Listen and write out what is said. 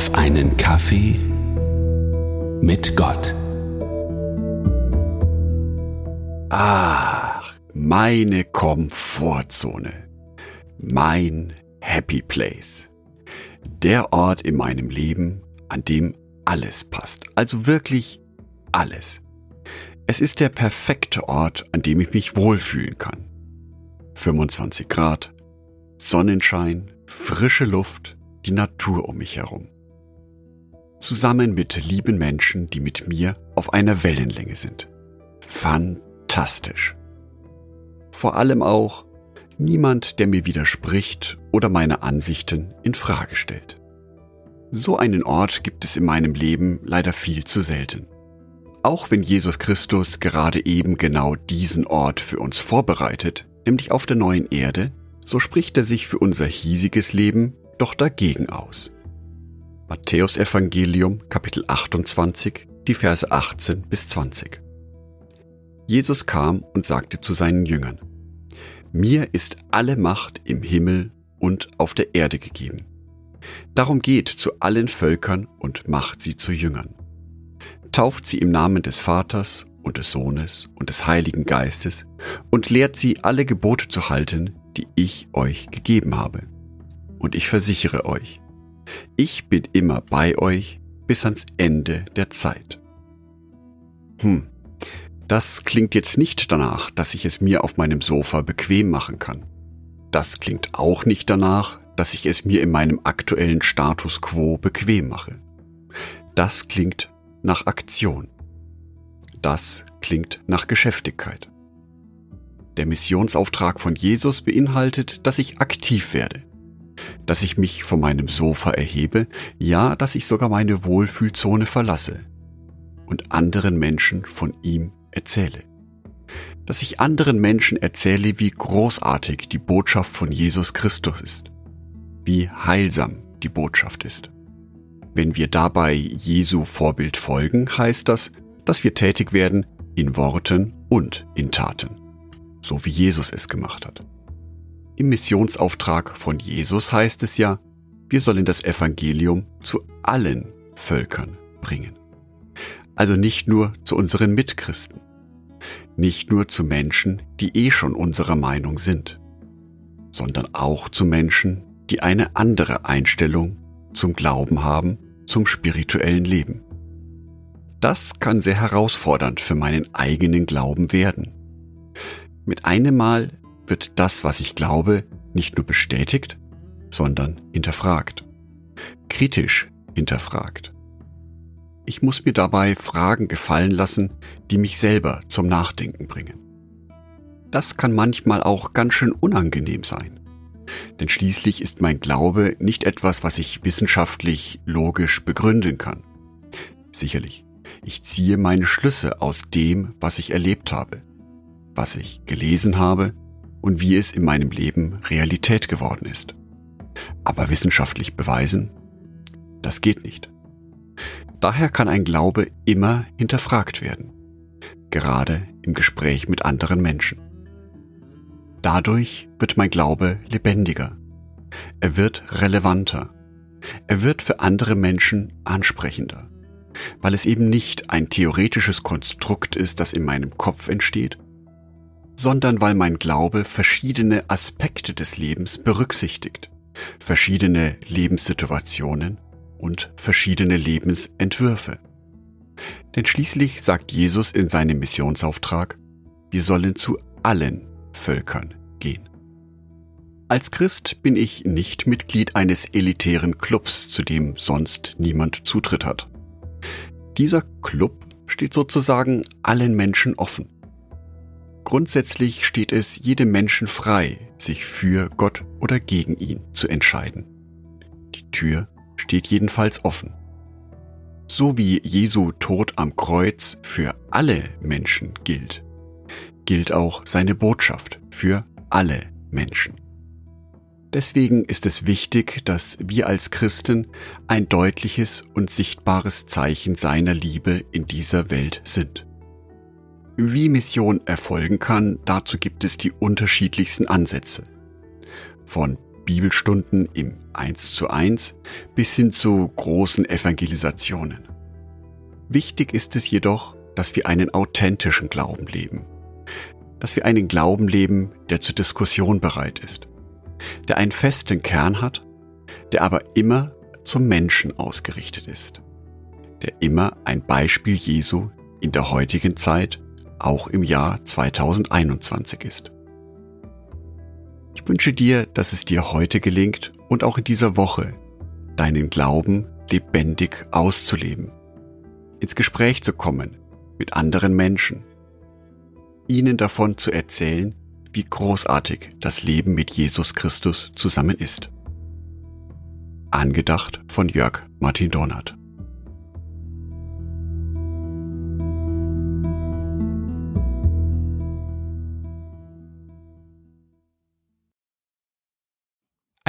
auf einen Kaffee mit Gott. Ach, meine Komfortzone. Mein Happy Place. Der Ort in meinem Leben, an dem alles passt. Also wirklich alles. Es ist der perfekte Ort, an dem ich mich wohlfühlen kann. 25 Grad, Sonnenschein, frische Luft, die Natur um mich herum. Zusammen mit lieben Menschen, die mit mir auf einer Wellenlänge sind. Fantastisch. Vor allem auch niemand, der mir widerspricht oder meine Ansichten in Frage stellt. So einen Ort gibt es in meinem Leben leider viel zu selten. Auch wenn Jesus Christus gerade eben genau diesen Ort für uns vorbereitet, nämlich auf der neuen Erde, so spricht er sich für unser hiesiges Leben doch dagegen aus. Matthäus Evangelium Kapitel 28, die Verse 18 bis 20. Jesus kam und sagte zu seinen Jüngern, Mir ist alle Macht im Himmel und auf der Erde gegeben. Darum geht zu allen Völkern und macht sie zu Jüngern. Tauft sie im Namen des Vaters und des Sohnes und des Heiligen Geistes und lehrt sie alle Gebote zu halten, die ich euch gegeben habe und ich versichere euch, ich bin immer bei euch bis ans Ende der Zeit. Hm, das klingt jetzt nicht danach, dass ich es mir auf meinem Sofa bequem machen kann. Das klingt auch nicht danach, dass ich es mir in meinem aktuellen Status quo bequem mache. Das klingt nach Aktion. Das klingt nach Geschäftigkeit. Der Missionsauftrag von Jesus beinhaltet, dass ich aktiv werde, dass ich mich von meinem Sofa erhebe, ja, dass ich sogar meine Wohlfühlzone verlasse und anderen Menschen von ihm erzähle. Dass ich anderen Menschen erzähle, wie großartig die Botschaft von Jesus Christus ist, wie heilsam die Botschaft ist. Wenn wir dabei Jesu Vorbild folgen, heißt das, dass wir tätig werden in Worten und in Taten, so wie Jesus es gemacht hat. Im Missionsauftrag von Jesus heißt es ja, wir sollen das Evangelium zu allen Völkern bringen. Also nicht nur zu unseren Mitchristen, nicht nur zu Menschen, die eh schon unserer Meinung sind, sondern auch zu Menschen, die eine andere Einstellung zum Glauben haben, zum spirituellen Leben. Das kann sehr herausfordernd für meinen eigenen Glauben werden. Mit einem Mal wird das, was ich glaube, nicht nur bestätigt, sondern hinterfragt. Kritisch hinterfragt. Ich muss mir dabei Fragen gefallen lassen, die mich selber zum Nachdenken bringen. Das kann manchmal auch ganz schön unangenehm sein. Denn schließlich ist mein Glaube nicht etwas, was ich wissenschaftlich logisch begründen kann. Sicherlich, ich ziehe meine Schlüsse aus dem, was ich erlebt habe, was ich gelesen habe und wie es in meinem Leben Realität geworden ist. Aber wissenschaftlich beweisen, das geht nicht. Daher kann ein Glaube immer hinterfragt werden, gerade im Gespräch mit anderen Menschen. Dadurch wird mein Glaube lebendiger, er wird relevanter, er wird für andere Menschen ansprechender, weil es eben nicht ein theoretisches Konstrukt ist, das in meinem Kopf entsteht, sondern weil mein Glaube verschiedene Aspekte des Lebens berücksichtigt, verschiedene Lebenssituationen und verschiedene Lebensentwürfe. Denn schließlich sagt Jesus in seinem Missionsauftrag, wir sollen zu allen Völkern gehen. Als Christ bin ich nicht Mitglied eines elitären Clubs, zu dem sonst niemand Zutritt hat. Dieser Club steht sozusagen allen Menschen offen. Grundsätzlich steht es jedem Menschen frei, sich für Gott oder gegen ihn zu entscheiden. Die Tür steht jedenfalls offen. So wie Jesu Tod am Kreuz für alle Menschen gilt, gilt auch seine Botschaft für alle Menschen. Deswegen ist es wichtig, dass wir als Christen ein deutliches und sichtbares Zeichen seiner Liebe in dieser Welt sind. Wie Mission erfolgen kann, dazu gibt es die unterschiedlichsten Ansätze. Von Bibelstunden im 1 zu 1 bis hin zu großen Evangelisationen. Wichtig ist es jedoch, dass wir einen authentischen Glauben leben. Dass wir einen Glauben leben, der zur Diskussion bereit ist. Der einen festen Kern hat, der aber immer zum Menschen ausgerichtet ist. Der immer ein Beispiel Jesu in der heutigen Zeit, auch im Jahr 2021 ist. Ich wünsche dir, dass es dir heute gelingt und auch in dieser Woche deinen Glauben lebendig auszuleben, ins Gespräch zu kommen mit anderen Menschen, ihnen davon zu erzählen, wie großartig das Leben mit Jesus Christus zusammen ist. Angedacht von Jörg Martin Donat.